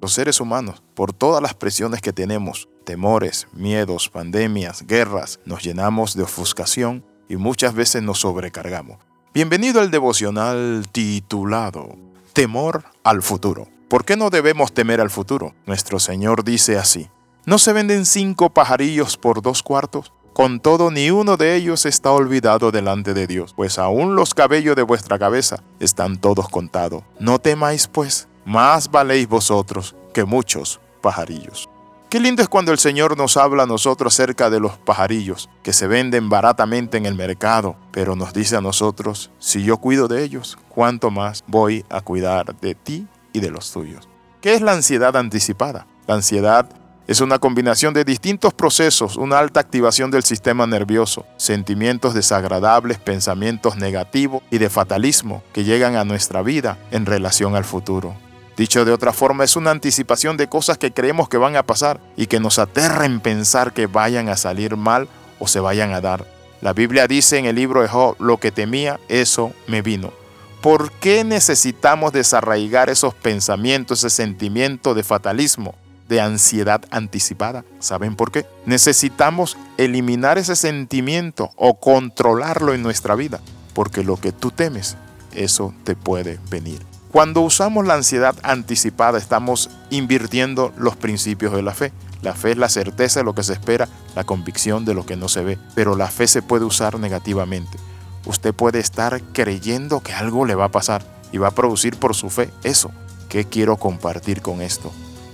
Los seres humanos, por todas las presiones que tenemos, temores, miedos, pandemias, guerras, nos llenamos de ofuscación y muchas veces nos sobrecargamos. Bienvenido al devocional titulado Temor al futuro. ¿Por qué no debemos temer al futuro? Nuestro Señor dice así. ¿No se venden cinco pajarillos por dos cuartos? Con todo, ni uno de ellos está olvidado delante de Dios, pues aún los cabellos de vuestra cabeza están todos contados. No temáis, pues, más valéis vosotros que muchos pajarillos. Qué lindo es cuando el Señor nos habla a nosotros acerca de los pajarillos que se venden baratamente en el mercado, pero nos dice a nosotros, si yo cuido de ellos, ¿cuánto más voy a cuidar de ti y de los tuyos? ¿Qué es la ansiedad anticipada? La ansiedad es una combinación de distintos procesos, una alta activación del sistema nervioso, sentimientos desagradables, pensamientos negativos y de fatalismo que llegan a nuestra vida en relación al futuro. Dicho de otra forma, es una anticipación de cosas que creemos que van a pasar y que nos aterra en pensar que vayan a salir mal o se vayan a dar. La Biblia dice en el libro de Job, lo que temía, eso me vino. ¿Por qué necesitamos desarraigar esos pensamientos, ese sentimiento de fatalismo, de ansiedad anticipada? ¿Saben por qué? Necesitamos eliminar ese sentimiento o controlarlo en nuestra vida, porque lo que tú temes, eso te puede venir. Cuando usamos la ansiedad anticipada estamos invirtiendo los principios de la fe. La fe es la certeza de lo que se espera, la convicción de lo que no se ve, pero la fe se puede usar negativamente. Usted puede estar creyendo que algo le va a pasar y va a producir por su fe eso. ¿Qué quiero compartir con esto?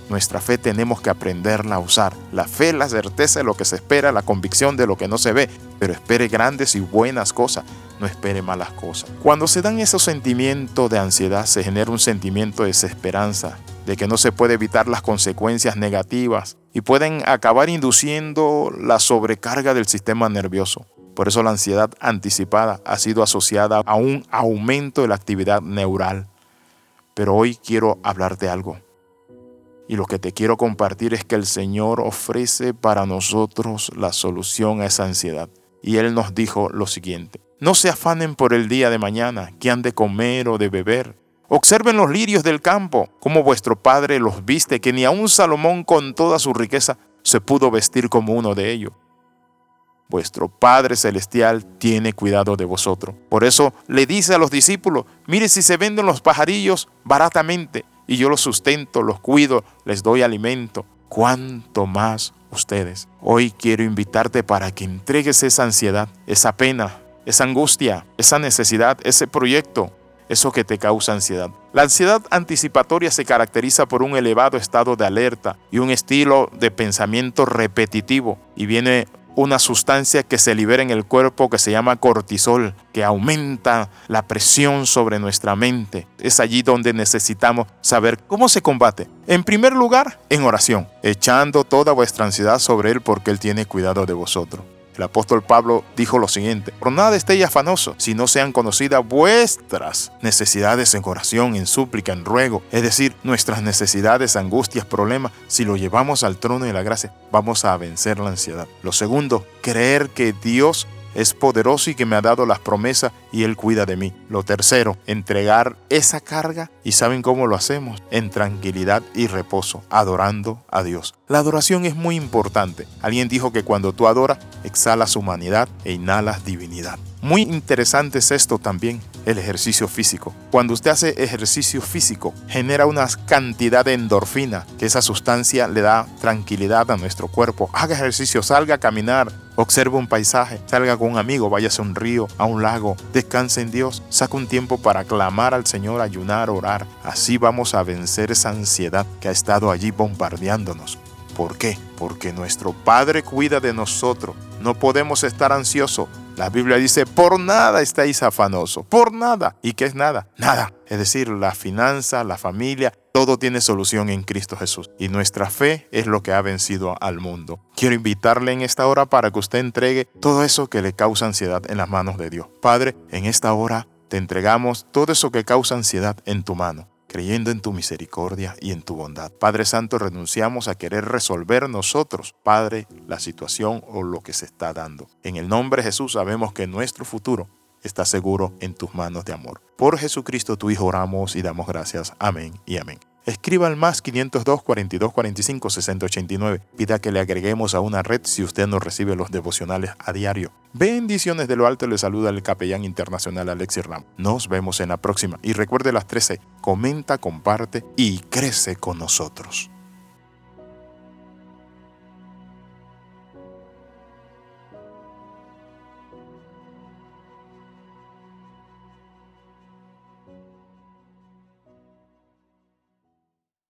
Nuestra fe tenemos que aprenderla a usar. La fe es la certeza de lo que se espera, la convicción de lo que no se ve, pero espere grandes y buenas cosas, no espere malas cosas. Cuando se dan esos sentimientos de ansiedad, se genera un sentimiento de desesperanza, de que no se puede evitar las consecuencias negativas y pueden acabar induciendo la sobrecarga del sistema nervioso. Por eso la ansiedad anticipada ha sido asociada a un aumento de la actividad neural. Pero hoy quiero hablar de algo y lo que te quiero compartir es que el Señor ofrece para nosotros la solución a esa ansiedad. Y Él nos dijo lo siguiente, no se afanen por el día de mañana, que han de comer o de beber. Observen los lirios del campo, como vuestro Padre los viste, que ni aun Salomón con toda su riqueza se pudo vestir como uno de ellos. Vuestro Padre Celestial tiene cuidado de vosotros. Por eso le dice a los discípulos, mire si se venden los pajarillos baratamente y yo los sustento, los cuido, les doy alimento. ¿Cuánto más ustedes? Hoy quiero invitarte para que entregues esa ansiedad, esa pena, esa angustia, esa necesidad, ese proyecto, eso que te causa ansiedad. La ansiedad anticipatoria se caracteriza por un elevado estado de alerta y un estilo de pensamiento repetitivo y viene una sustancia que se libera en el cuerpo que se llama cortisol, que aumenta la presión sobre nuestra mente. Es allí donde necesitamos saber cómo se combate. En primer lugar, en oración, echando toda vuestra ansiedad sobre Él porque Él tiene cuidado de vosotros. El apóstol Pablo dijo lo siguiente, por nada estéis afanosos, si no sean conocidas vuestras necesidades en oración, en súplica, en ruego, es decir, nuestras necesidades, angustias, problemas, si lo llevamos al trono de la gracia, vamos a vencer la ansiedad. Lo segundo, creer que Dios es poderoso y que me ha dado las promesas y Él cuida de mí. Lo tercero, entregar esa carga y saben cómo lo hacemos, en tranquilidad y reposo, adorando a Dios. La adoración es muy importante. Alguien dijo que cuando tú adoras, exhalas humanidad e inhalas divinidad. Muy interesante es esto también, el ejercicio físico. Cuando usted hace ejercicio físico, genera una cantidad de endorfina, que esa sustancia le da tranquilidad a nuestro cuerpo. Haga ejercicio, salga a caminar, observe un paisaje, salga con un amigo, váyase a un río, a un lago, descanse en Dios, saca un tiempo para clamar al Señor, ayunar, orar. Así vamos a vencer esa ansiedad que ha estado allí bombardeándonos. ¿Por qué? Porque nuestro Padre cuida de nosotros. No podemos estar ansiosos. La Biblia dice, por nada estáis afanosos, por nada. ¿Y qué es nada? Nada. Es decir, la finanza, la familia, todo tiene solución en Cristo Jesús. Y nuestra fe es lo que ha vencido al mundo. Quiero invitarle en esta hora para que usted entregue todo eso que le causa ansiedad en las manos de Dios. Padre, en esta hora te entregamos todo eso que causa ansiedad en tu mano creyendo en tu misericordia y en tu bondad. Padre Santo, renunciamos a querer resolver nosotros, Padre, la situación o lo que se está dando. En el nombre de Jesús sabemos que nuestro futuro está seguro en tus manos de amor. Por Jesucristo tu Hijo oramos y damos gracias. Amén y amén. Escriba al más 502 42 45 6089. Pida que le agreguemos a una red si usted no recibe los devocionales a diario. Bendiciones de lo alto le saluda el capellán internacional Alexis Ram. Nos vemos en la próxima y recuerde las 13. Comenta, comparte y crece con nosotros.